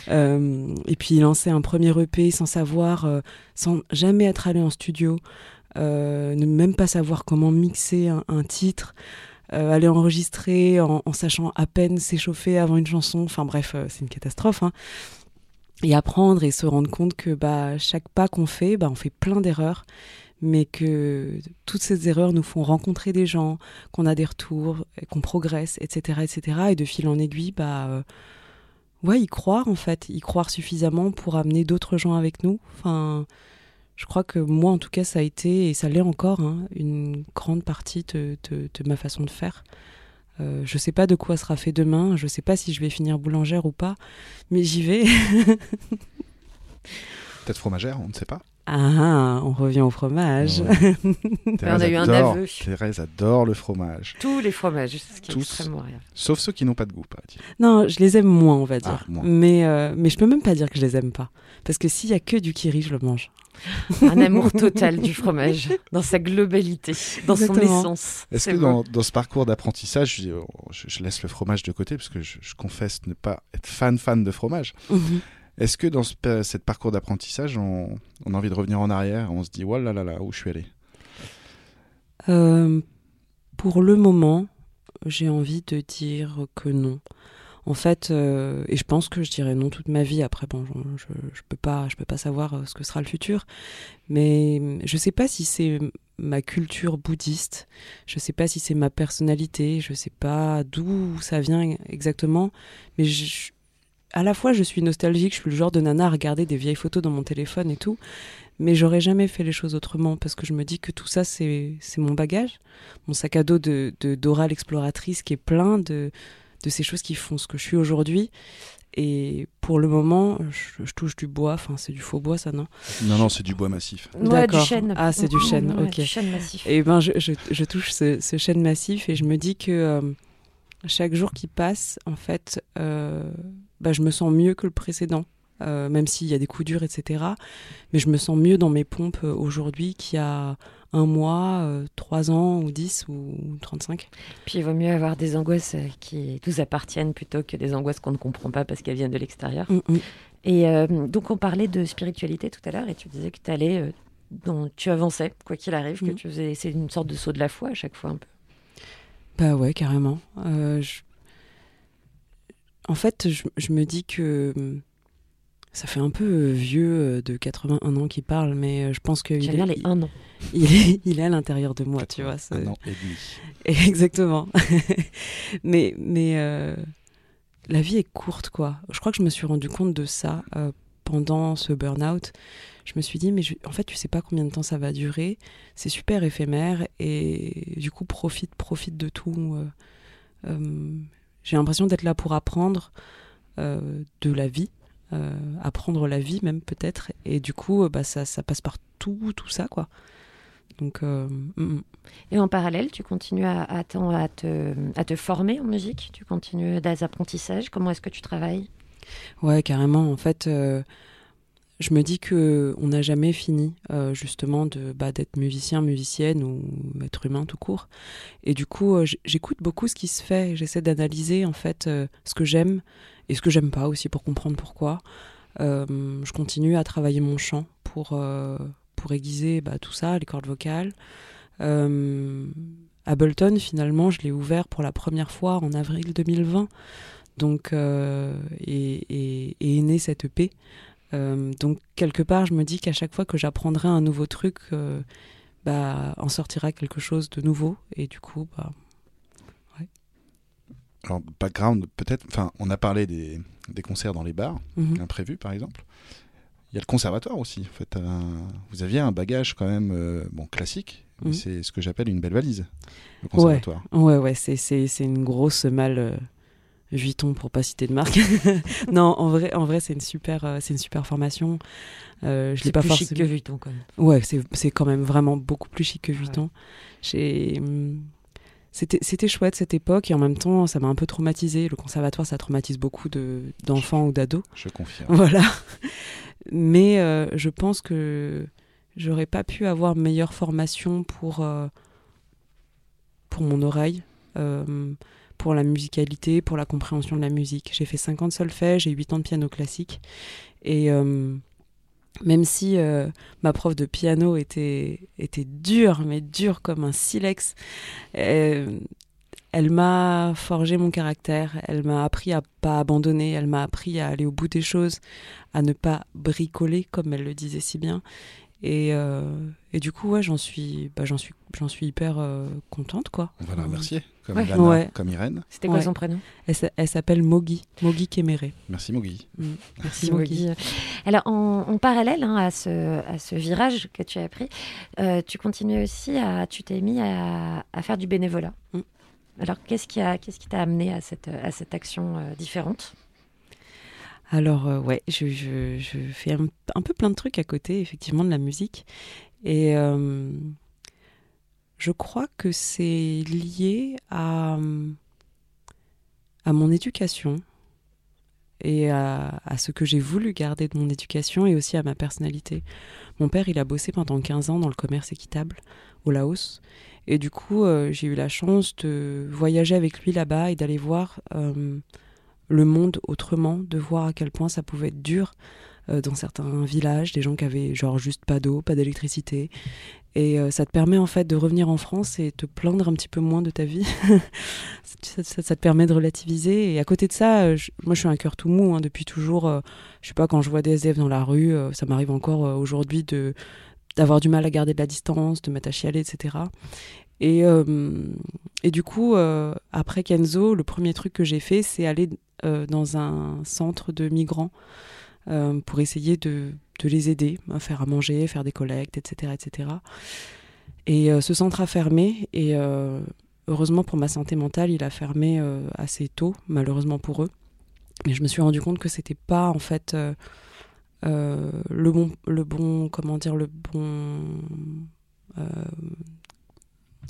Euh, et puis lancer un premier EP sans savoir, euh, sans jamais être allé en studio, euh, ne même pas savoir comment mixer un, titre, euh, aller enregistrer en, sachant à peine s'échauffer avant une chanson. Enfin bref, euh, c'est une catastrophe. hein. Et apprendre et se rendre compte que bah, chaque pas qu'on fait, bah, on fait plein d'erreurs, mais que toutes ces erreurs nous font rencontrer des gens, qu'on a des retours, et qu'on progresse, etc., etc. Et de fil en aiguille, bah, euh, ouais, y croire en fait, y croire suffisamment pour amener d'autres gens avec nous. Enfin, je crois que moi, en tout cas, ça a été, et ça l'est encore, hein, une grande partie de, ma façon de faire. Euh, je sais pas de quoi sera fait demain, je sais pas si je vais finir boulangère ou pas, mais j'y vais. *laughs* Peut-être fromagère, on ne sait pas. Ah, on revient au fromage. Ouais. *laughs* on a eu un aveu. Thérèse adore le fromage. Tous les fromages, ce qui est Tous. extrêmement rare. Sauf ceux qui n'ont pas de goût, paraît-il. non, je les aime moins, on va Ah, dire. moins. mais, euh, mais je peux même pas dire que je les aime pas. Parce que s'il y a que du kiri, je le mange. *laughs* Un amour total du fromage, dans sa globalité, dans son Exactement. essence. Est-ce que dans, dans ce parcours d'apprentissage, je, oh, je- je laisse le fromage de côté parce que je, je confesse ne pas être fan fan de fromage. Mhm. Est-ce que dans ce, cette parcours d'apprentissage, on, a envie de revenir en arrière On se dit, oh là là là, où je suis allé? Euh, pour le moment, j'ai envie de dire que non. En fait, euh, et je pense que je dirais non toute ma vie. Après, bon, je, je, peux pas, je peux pas savoir euh, ce que sera le futur. Mais euh, je sais pas si c'est ma culture bouddhiste. Je sais pas si c'est ma personnalité. Je sais pas d'où ça vient exactement. Mais je- à la fois, je suis nostalgique. Je suis le genre de nana à regarder des vieilles photos dans mon téléphone et tout. Mais j'aurais jamais fait les choses autrement parce que je me dis que tout ça, c'est mon bagage, mon sac à dos de de- d'oral exploratrice qui est plein de, de ces choses qui font ce que je suis aujourd'hui. Et pour le moment, je, je touche du bois, enfin c'est du faux bois ça, non? Non, non, c'est du bois massif. Ouais, du D'accord. chêne. Ah, c'est du chêne, Ouais, ok. Du chêne massif. Et ben je, je, je touche ce, ce chêne massif et je me dis que euh, chaque jour qui passe, en fait, euh, bah, je me sens mieux que le précédent. euh, même s'il y a des coups durs, etc. Mais je me sens mieux dans mes pompes euh, aujourd'hui qu'il y a un mois, euh, trois ans, ou dix, ou 35. Puis il vaut mieux avoir des angoisses qui nous appartiennent plutôt que des angoisses qu'on ne comprend pas parce qu'elles viennent de l'extérieur. Mm, mm. Et donc on parlait de spiritualité tout à l'heure et tu disais que tu allais, dans- tu avançais quoi qu'il arrive, que Mm. tu faisais, c'est une sorte de saut de la foi à chaque fois un peu. Bah ouais, carrément. Je- En fait, je, je me dis que hum, ça fait un peu euh, vieux euh, de 81 ans qui parle, mais euh, je pense que il est, les un an. *laughs* il, est, il est à l'intérieur de moi, tu vois. Un an et demi. *laughs* Exactement. *laughs* mais mais euh, la vie est courte, quoi. Je crois que je me suis rendu compte de ça euh, pendant ce burn-out. Je me suis dit, mais je- en fait, tu sais pas combien de temps ça va durer. C'est super éphémère et du coup, profite, profite de tout. euh, euh, J'ai l'impression d'être là pour apprendre euh, de la vie, euh, apprendre la vie même peut-être. Et du coup, euh, bah, ça, ça passe par tout, tout ça, quoi. Donc, euh, mm, mm. Et en parallèle, tu continues à, à, à te, à te former en musique? Tu continues des apprentissages? Comment est-ce que tu travailles? Ouais, carrément. En fait, je me dis que on n'a jamais fini euh, justement de bah, d'être musicien, musicienne ou être humain tout court. Et du coup, euh, j'écoute beaucoup ce qui se fait. J'essaie d'analyser en fait euh, ce que j'aime et ce que j'aime pas aussi pour comprendre pourquoi. Je continue à travailler mon chant pour pour aiguiser bah, tout ça, les cordes vocales. Ableton, finalement, je l'ai ouvert pour la première fois en avril 2020. Donc, et, et est née cette EP. Euh, donc quelque part, je me dis qu'à chaque fois que j'apprendrai un nouveau truc, euh, bah, en sortira quelque chose de nouveau. Et du coup, bah, Alors, background, peut-être. Enfin, on a parlé des, des concerts dans les bars, Mhm. imprévus par exemple. Il y a le conservatoire aussi. En fait, un- vous aviez un bagage quand même euh, bon, classique, mais Mhm. c'est ce que j'appelle une belle valise, le ouais, conservatoire. ouais, ouais, c'est, c'est, c'est une grosse malle Vuitton pour pas citer de marque. *laughs* non, en vrai, en vrai, c'est une super, euh, c'est une super formation. Euh, je l'ai C'est pas plus chic forcément- que Vuitton quand même. Ouais, c'est, c'est quand même vraiment beaucoup plus chic que Vuitton. J'ai, hum, c'était, c'était chouette cette époque et en même temps, ça m'a un peu traumatisé. Le conservatoire, ça traumatise beaucoup de, d'enfants ou d'ados. Je confirme. *laughs* Voilà. Mais euh, je pense que j'aurais pas pu avoir meilleure formation pour, euh, pour mon oreille, euh, pour la musicalité, pour la compréhension de la musique. J'ai fait 5 ans de solfège et 8 ans de piano classique. Et euh, même si euh, ma prof de piano était, était dure, mais dure comme un silex, euh, elle m'a forgé mon caractère, elle m'a appris à pas abandonner, elle m'a appris à aller au bout des choses, à ne pas bricoler comme elle le disait si bien. Et, et du coup, ouais, j'en suis, bah, suis, suis hyper euh, contente, quoi. La remercier, comme Ouais. Lana, Ouais. comme Irène. C'était quoi Ouais. son prénom? Elle, s'a- elle s'appelle Mogi, Mogi Kéméré. Merci Mogui. Mm. Merci Mogi. Alors en, en parallèle hein, à, ce, à ce virage que tu as pris, euh, tu continues aussi à, tu t'es mis à, à faire du bénévolat. Mm. Alors qu'est-ce qui a, qu'est-ce qui t'a amené à cette, à cette action euh, différente? Alors, euh, ouais, je, je, je fais un, un peu plein de trucs à côté, effectivement, de la musique. Et euh, je crois que c'est lié à, à mon éducation et à, ce que j'ai voulu garder de mon éducation et aussi à ma personnalité. Mon père, il a bossé pendant 15 ans dans le commerce équitable au Laos. Et du coup, euh, j'ai eu la chance de voyager avec lui là-bas et d'aller voir euh, le monde autrement, de voir à quel point ça pouvait être dur dans certains villages, des gens qui avaient genre juste pas d'eau, pas d'électricité. Et euh, ça te permet en fait de revenir en France et te plaindre un petit peu moins de ta vie. *laughs* ça, te permet de relativiser. Et à côté de ça, euh, moi je suis un cœur tout mou hein, depuis toujours. euh, je sais pas, quand je vois des SDF dans la rue, euh, ça m'arrive encore euh, aujourd'hui de d'avoir du mal à garder de la distance, de mettre à chialer, etc. Et, euh, et du coup, euh, après Kenzo, le premier truc que j'ai fait, c'est aller euh, dans un centre de migrants euh, pour essayer de, les aider à faire à manger, faire des collectes, etc. etc. Et euh, ce centre a fermé et euh, heureusement pour ma santé mentale, il a fermé assez tôt, malheureusement pour eux. Mais je me suis rendu compte que c'était pas en fait le bon, le bon, comment dire, le bon.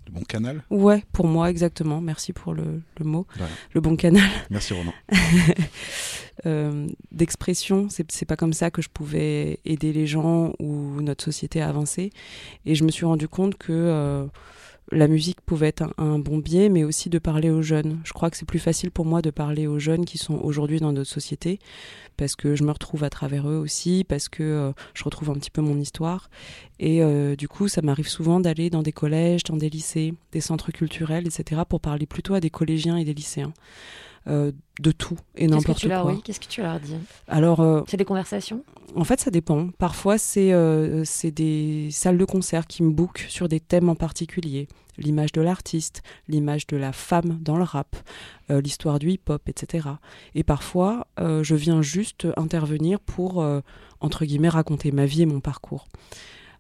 Le bon canal. Ouais, pour moi, exactement. Merci pour le, le mot. Le bon canal *laughs* Merci Ronan. *laughs* euh, d'expression. C'est c'est pas comme ça que je pouvais aider les gens ou notre société à avancer. Et je me suis rendu compte que euh, la musique pouvait être un, bon biais, mais aussi de parler aux jeunes. Je crois que c'est plus facile pour moi de parler aux jeunes qui sont aujourd'hui dans notre société, parce que je me retrouve à travers eux aussi, parce que euh, je retrouve un petit peu mon histoire. Et euh, du coup, ça m'arrive souvent d'aller dans des collèges, dans des lycées, des centres culturels, etc., pour parler plutôt à des collégiens et des lycéens. Euh, de tout et n'importe quoi. oui, qu'est-ce que tu leur dis? Alors, euh, C'est des conversations? en fait, ça dépend. Parfois, c'est euh, c'est des salles de concert qui me bookent sur des thèmes en particulier. L'image de l'artiste, l'image de la femme dans le rap, euh, l'histoire du hip-hop, etc. Et parfois, euh, je viens juste intervenir pour, euh, entre guillemets, raconter ma vie et mon parcours.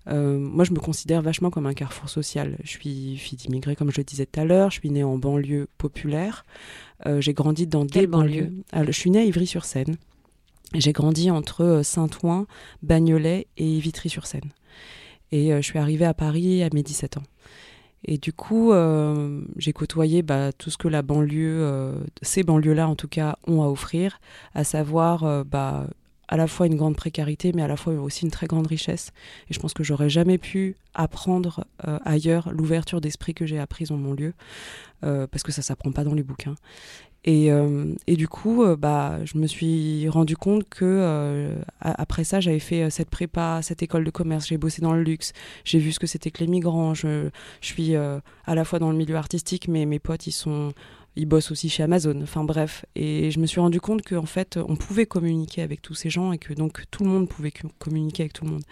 Euh, moi, je me considère vachement comme un carrefour social. Je suis fille d'immigrés, comme je le disais tout à l'heure. Je suis née en banlieue populaire. Euh, j'ai grandi dans Quelle des banlieues. banlieue? Alors, je suis née à Ivry-sur-Seine. J'ai grandi entre euh, Saint-Ouen, Bagnolet et Vitry-sur-Seine. Et je suis arrivée à Paris à mes 17 ans. Et du coup, euh, j'ai côtoyé bah, tout ce que la banlieue, euh, ces banlieues-là en tout cas, ont à offrir, à savoir euh, bah, à la fois une grande précarité, mais à la fois aussi une très grande richesse. Et je pense que j'aurais jamais pu apprendre euh, ailleurs l'ouverture d'esprit que j'ai apprise en mon lieu, euh, parce que ça s'apprend pas dans les bouquins. Et, euh, et du coup, bah, je me suis rendu compte que après ça, j'avais fait cette prépa, cette école de commerce, j'ai bossé dans le luxe, j'ai vu ce que c'était que les migrants. Je, je suis à la fois dans le milieu artistique, mais mes potes, ils sont ils bossent aussi chez Amazon. Enfin bref, et je me suis rendu compte qu'en fait, on pouvait communiquer avec tous ces gens et que donc tout le monde pouvait co- communiquer avec tout le monde.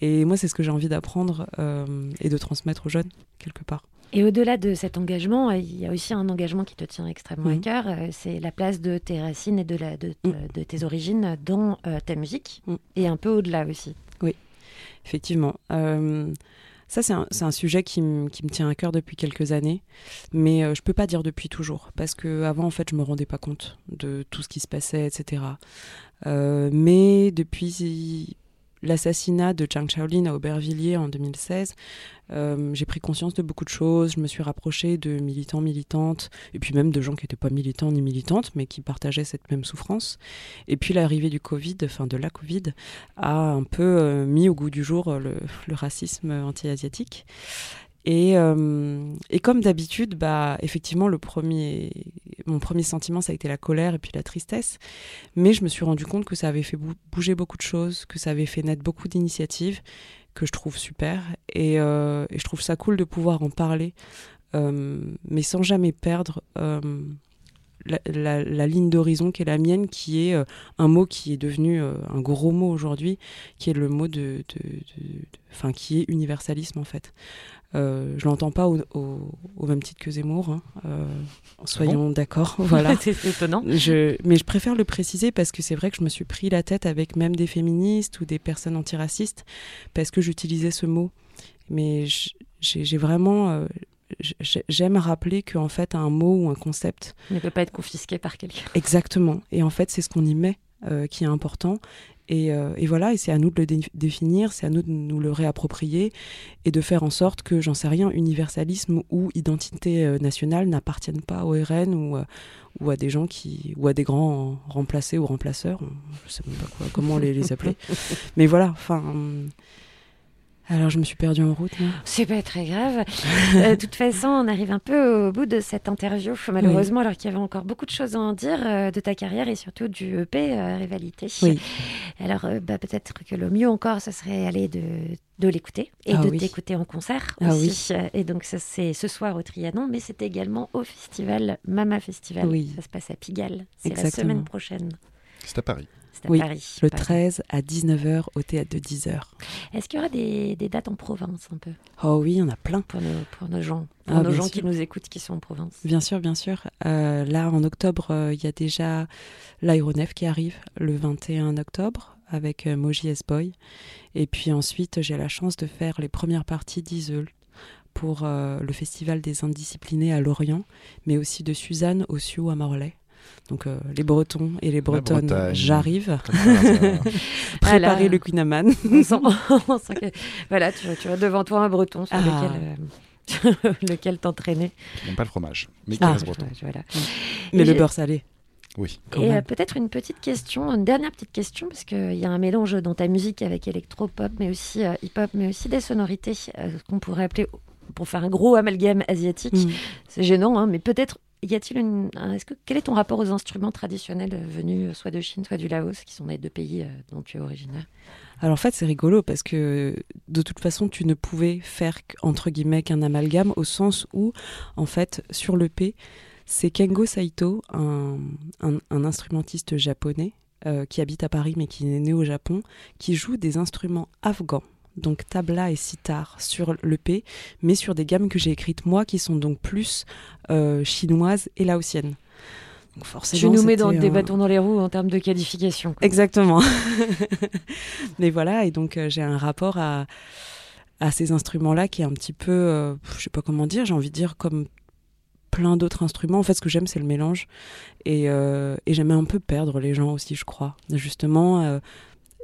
Et moi, c'est ce que j'ai envie d'apprendre euh, et de transmettre aux jeunes quelque part. Et au-delà de cet engagement, euh, il y a aussi un engagement qui te tient extrêmement à Mhm. cœur. euh, C'est la place de tes racines et de, la, de, de tes origines dans euh, ta musique Mm. et un peu au-delà aussi. Effectivement. Euh, ça, c'est un, sujet qui, me tient à cœur depuis quelques années, mais euh, je peux pas dire depuis toujours, parce que avant, en fait, je me rendais pas compte de tout ce qui se passait, etc. Euh, mais depuis l'assassinat de Zhang Shaolin à Aubervilliers en 2016, euh, j'ai pris conscience de beaucoup de choses. Je me suis rapprochée de militants, militantes, et puis même de gens qui n'étaient pas militants ni militantes, mais qui partageaient cette même souffrance. Et puis l'arrivée du Covid, enfin de la Covid, a un peu euh, mis au goût du jour euh, le, racisme anti-asiatique. Et, et comme d'habitude, bah, effectivement, le premier, mon premier sentiment, ça a été la colère et puis la tristesse. Mais je me suis rendu compte que ça avait fait bou- bouger beaucoup de choses, que ça avait fait naître beaucoup d'initiatives, que je trouve super. Et, euh, je trouve ça cool de pouvoir en parler, euh, mais sans jamais perdre euh, la, ligne d'horizon qui est la mienne, qui est un mot qui est devenu un gros mot aujourd'hui, qui est le mot de- de- enfin, qui est universalisme en fait. Euh, je l'entends pas au, au- au même titre que Zemmour, hein. Euh, soyons d'accord, *laughs* voilà. *laughs* c'est étonnant. Je, mais je préfère le préciser parce que c'est vrai que je me suis pris la tête avec même des féministes ou des personnes antiracistes parce que j'utilisais ce mot. Mais j'ai vraiment. euh, J'aime rappeler qu'en fait, un mot ou un concept, ne peut pas être confisqué par quelqu'un. exactement. Et en fait, c'est ce qu'on y met euh, qui est important. Et, euh, et voilà, et c'est à nous de le dé- définir, c'est à nous de nous le réapproprier et de faire en sorte que, j'en sais rien, universalisme ou identité euh, nationale n'appartiennent pas au RN ou, euh, ou à des gens qui. ou à des grands remplacés ou remplaceurs, je sais même pas quoi, comment les, les appeler. *laughs* Mais voilà, enfin. Alors je me suis perdue en route. C'est pas très grave. *laughs* Euh, De toute façon, on arrive un peu au bout de cette interview, malheureusement, alors qu'il y avait encore beaucoup de choses à en dire euh, de ta carrière et surtout du EP euh, Rivalité. Oui. Alors, euh, bah, peut-être que le mieux encore, ce serait aller de, de l'écouter et Ah de oui. t'écouter en concert Ah aussi. Et donc, ça, c'est ce soir au Trianon, mais c'est également au festival Mama Festival. Oui. Ça se passe à Pigalle. C'est la semaine prochaine. C'est à Paris. C'est à Oui, Paris. Le Paris. 13 à 19h au théâtre de 10h. Est-ce qu'il y aura des, des dates en province un peu? Oh oui, il y en a plein. pour nos, pour nos gens, pour Ah, nos gens sûr. qui nous écoutent, qui sont en province Bien sûr, bien sûr. Euh, là, en octobre, euh, il y a déjà l'aéronef qui arrive le 21 octobre avec euh, Moji S-Boy. Et puis ensuite, j'ai la chance de faire les premières parties d'Iseul pour euh, le Festival des Indisciplinés à Lorient, mais aussi de Suzanne au Sioux à Morlaix. Donc euh, les Bretons et les Bretonnes, j'arrive. *laughs* *laughs* Préparer le Queen Amman. on sent, *laughs* on sent que voilà, tu, tu as devant toi un breton sur Ah. lequel, euh, lequel t'entraîner. Qui n'aime pas le fromage, mais qui Ah. reste breton. Voilà. Mais Et le beurre salé. Oui. Et euh, peut-être une petite question, une dernière petite question, parce qu'il y a un mélange dans ta musique avec électro-pop, mais aussi euh, hip-hop, mais aussi des sonorités euh, qu'on pourrait appeler, pour faire un gros amalgame asiatique. Mm. C'est gênant, hein, mais peut-être Est-ce que quel est ton rapport aux instruments traditionnels euh, venus euh, soit de Chine, soit du Laos, qui sont les deux pays euh, dont tu es originaire? Alors en fait, c'est rigolo parce que de toute façon, tu ne pouvais faire entre guillemets qu'un amalgame au sens où, en fait, sur le P, c'est Kengo Saito, un, instrumentiste japonais qui habite à Paris mais qui est né au Japon, qui joue des instruments afghans. Donc tabla et sitar sur le P, mais sur des gammes que j'ai écrites moi qui sont donc plus euh, chinoises et laotiennes. Donc Tu forcément, nous mets dans des un- bâtons dans les roues en termes de qualification. quoi. Exactement. *laughs* Mais voilà, et donc euh, j'ai un rapport à, à ces instruments-là qui est un petit peu, euh, je sais pas comment dire, j'ai envie de dire comme plein d'autres instruments. En fait, ce que j'aime, c'est le mélange. Et, euh, et j'aime un peu perdre les gens aussi, je crois. Justement, euh,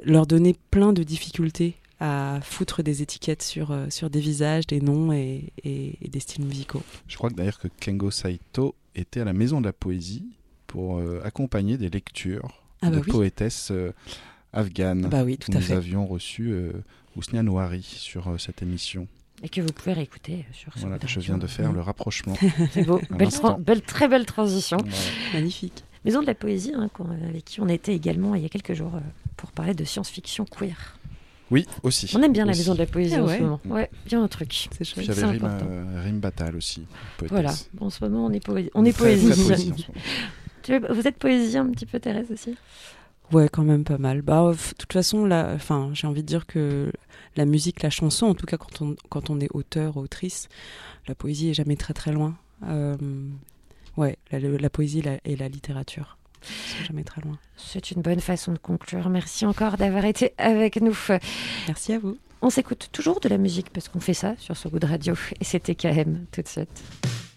leur donner plein de difficultés à foutre des étiquettes sur, euh, sur des visages, des noms et, et- et des styles musicaux. Je crois que d'ailleurs que Kengo Saito était à la Maison de la Poésie pour euh, accompagner des lectures Ah bah de oui. poétesse euh, afghane. Bah oui, tout que à nous fait. avions reçu euh, Ousnia Nouari sur euh, cette émission. Et que vous pouvez réécouter sur ce Voilà, je viens de faire Mm. le rapprochement. *laughs* C'est beau. Belle, très belle transition. Voilà. Magnifique. Maison de la poésie, hein, avec qui on était également il y a quelques jours euh, pour parler de science-fiction queer. Oui, aussi. On aime bien la maison de la poésie Ah en ouais. ce moment. Ouais, bien un truc. C'est chouette. avait Rime, important. euh, Rime Batal aussi. poétesse. Voilà, en ce moment on est, on poésie. *laughs* vous êtes poésie un petit peu Thérèse aussi? Ouais, quand même pas mal. Bah, f- de toute façon, là, enfin, j'ai envie de dire que la musique, la chanson, en tout cas quand on, quand on est auteur, autrice, la poésie est jamais très très loin. Euh, ouais, la, la poésie la- et la littérature jamais très loin. C'est une bonne façon de conclure. Merci encore d'avoir été avec nous. Merci à vous. On s'écoute toujours de la musique parce qu'on fait ça sur ce goût de radio. Et c'était KM tout de suite.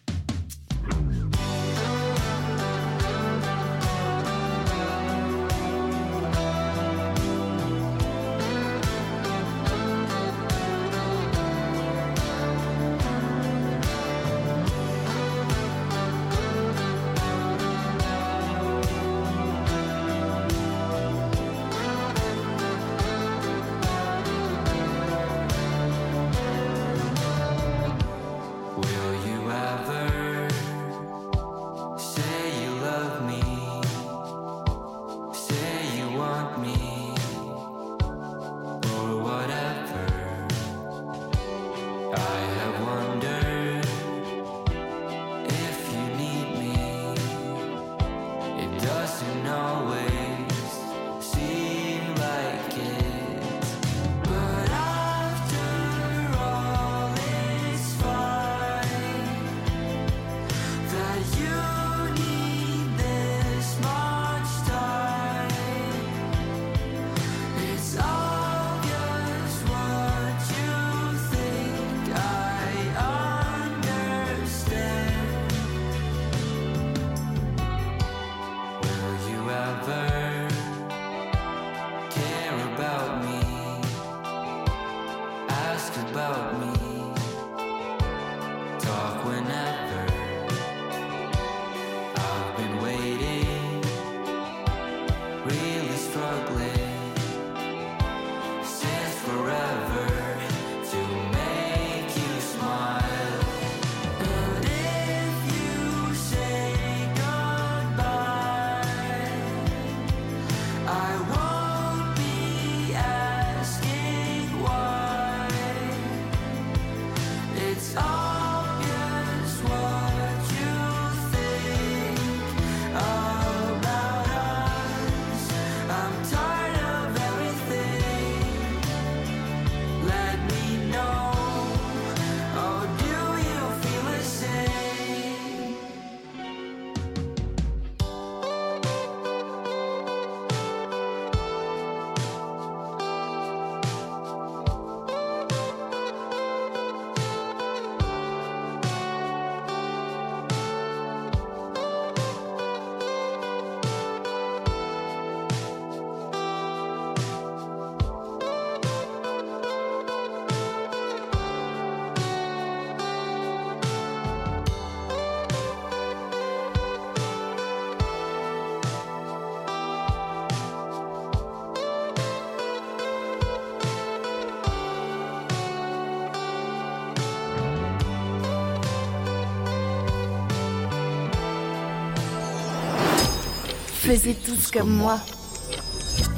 Tous comme moi.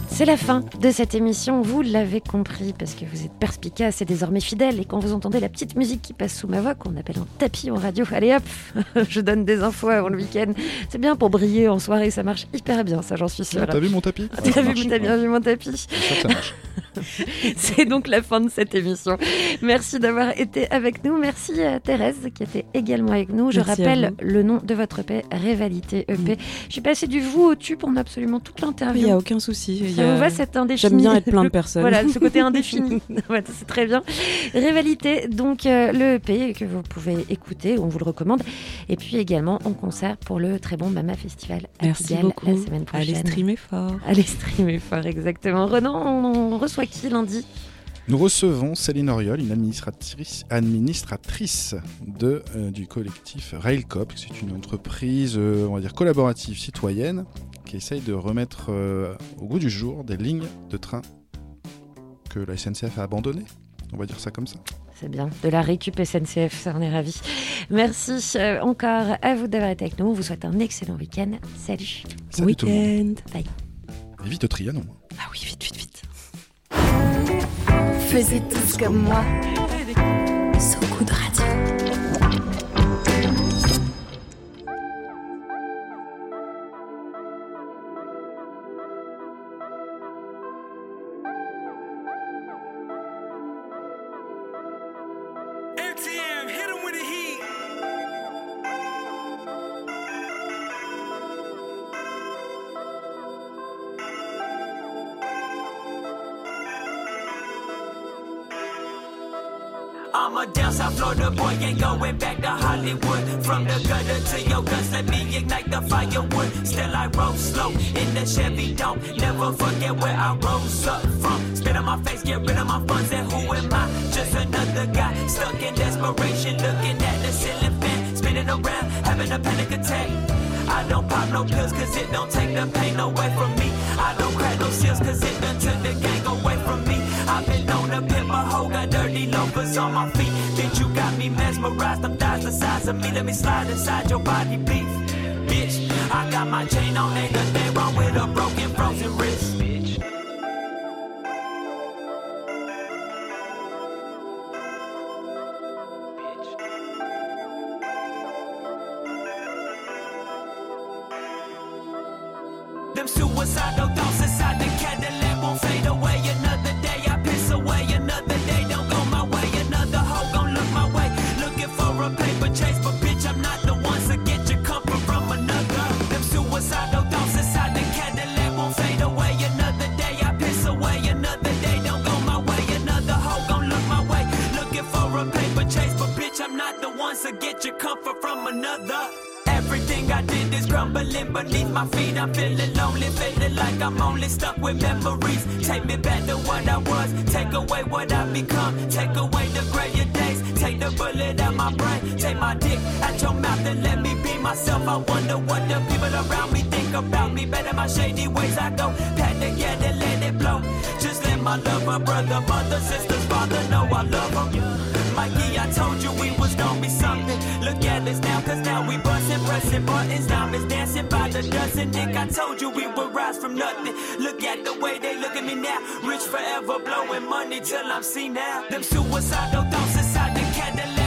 C'est la fin de cette émission, vous l'avez compris, parce que vous êtes perspicace et désormais fidèle, et quand vous entendez la petite musique qui passe sous ma voix, qu'on appelle un tapis en radio, allez hop, *laughs* je donne des infos avant le week-end. C'est bien pour briller en soirée, ça marche hyper bien, ça j'en suis sûre. Ah, T'as vu mon tapis? T'as vu, bien vu mon tapis? Ça marche. *laughs* *laughs* C'est donc la fin de cette émission. Merci d'avoir été avec nous. Merci à Thérèse qui était également avec nous. Je Merci rappelle le nom de votre EP, Révalité EP. Je suis passée du vous au tu pendant absolument toute Il l'interview. n'y a aucun souci. Il Ça a- vous va cet indéfini J'aime bien être plein de *laughs* personnes. Voilà, ce côté indéfini. *laughs* C'est très bien. Rivalité, donc euh, le EP que vous pouvez écouter, on vous le recommande. Et puis également en concert pour le très bon Mama Festival à Merci Pigalle beaucoup. la semaine prochaine. Allez streamer fort. Allez streamer fort, exactement. Renan, on, on reçoit qui lundi Nous recevons Céline Oriol, une administratrice, administratrice de, euh, du collectif Railcop. C'est une entreprise, euh, on va dire, collaborative citoyenne qui essaye de remettre euh, au goût du jour des lignes de train que la SNCF a abandonnées. On va dire ça comme ça. C'est bien, de la récup SNCF, ça on est ravis. Merci encore à vous d'avoir été avec nous. On vous souhaite un excellent week-end. Salut. Salut tout le monde. Week-end. Bye. Et vite au Trianon. Ah oui, vite, vite, vite. Faisiez tous comme moi. So Good Radio. I'm a down South Florida boy, ain't going back to Hollywood. From the gutter to your guns, let me ignite the firewood. Still I roll slow in the Chevy, don't never forget where I rose up from. Spit on my face, get rid of my funds, and who am I? Just another guy stuck in desperation, looking at the ceiling fan, spinning around, having a panic attack. I don't pop no pills cause it don't take the pain away from me. I don't crack no seals cause it done took the gang dirty on my feet. Bitch, you got me mesmerized, them thighs the size of me. Let me slide inside your body, beef. Bitch, I got my chain on, ain't nothing wrong with a broken, frozen wrist. Take me back to what I was, take away what I become, take away the grayer days, take the bullet out my brain, take my dick out your mouth and let me be myself. I wonder what the people around me think about me. Better my shady ways I go, pat together, let it blow. Just let my lover, brother, mother, sisters, father know I love them. Mikey, I told you we was gonna be something. Look at us now, cause now we bustin', pressing buttons, diamonds dancing by the dozen. Nick, I told you we would rise from nothing. Look at the way they look at me now. Rich forever, blowing money till I'm seen now. Them suicidal thoughts inside the Cadillac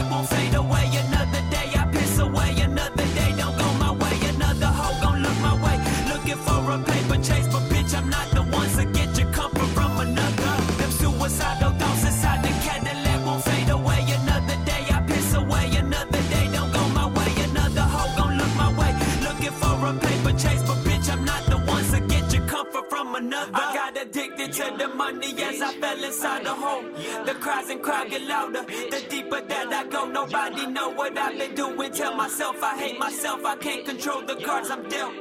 the money as I fell inside the hole. The cries and cry get louder. The deeper that I go, nobody know what I've been doing. Tell myself I hate myself. I can't control the cards I'm dealt.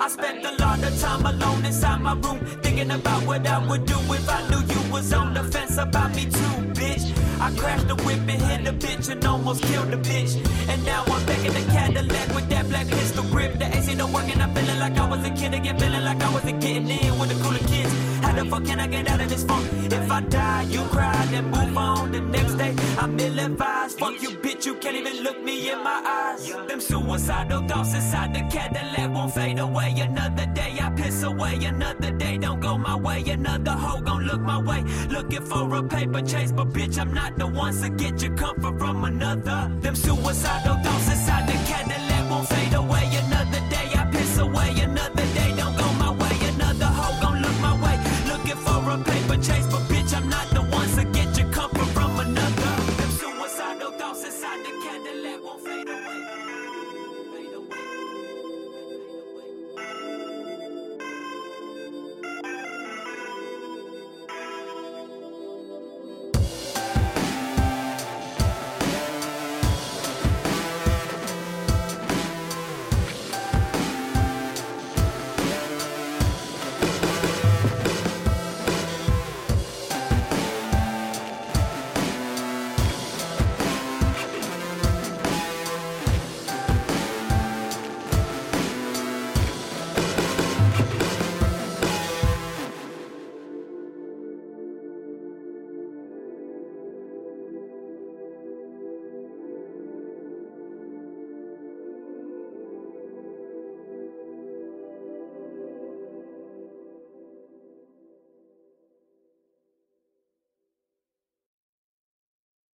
I spent a lot of time alone inside my room, thinking about what I would do if I knew you was on the fence about me too, bitch. I crashed the whip and hit a bitch and almost killed the bitch. And now I'm back in the Cadillac with that black pistol grip. The work and I'm feeling like I was a kid again, feeling like I wasn't getting in with the cooler kids. How the fuck can I get out of this funk? If I die, you cry, then move on. The next day, I'm ill advised. Fuck you, bitch, you can't even look me in my eyes. Them suicidal thoughts inside the Cadillac won't fade away. Another day, I piss away. Another day, don't go my way. Another hoe gon' look my way. Looking for a paper chase, but bitch, I'm not the one to get your comfort from another. Them suicidal thoughts inside the Cadillac won't fade away.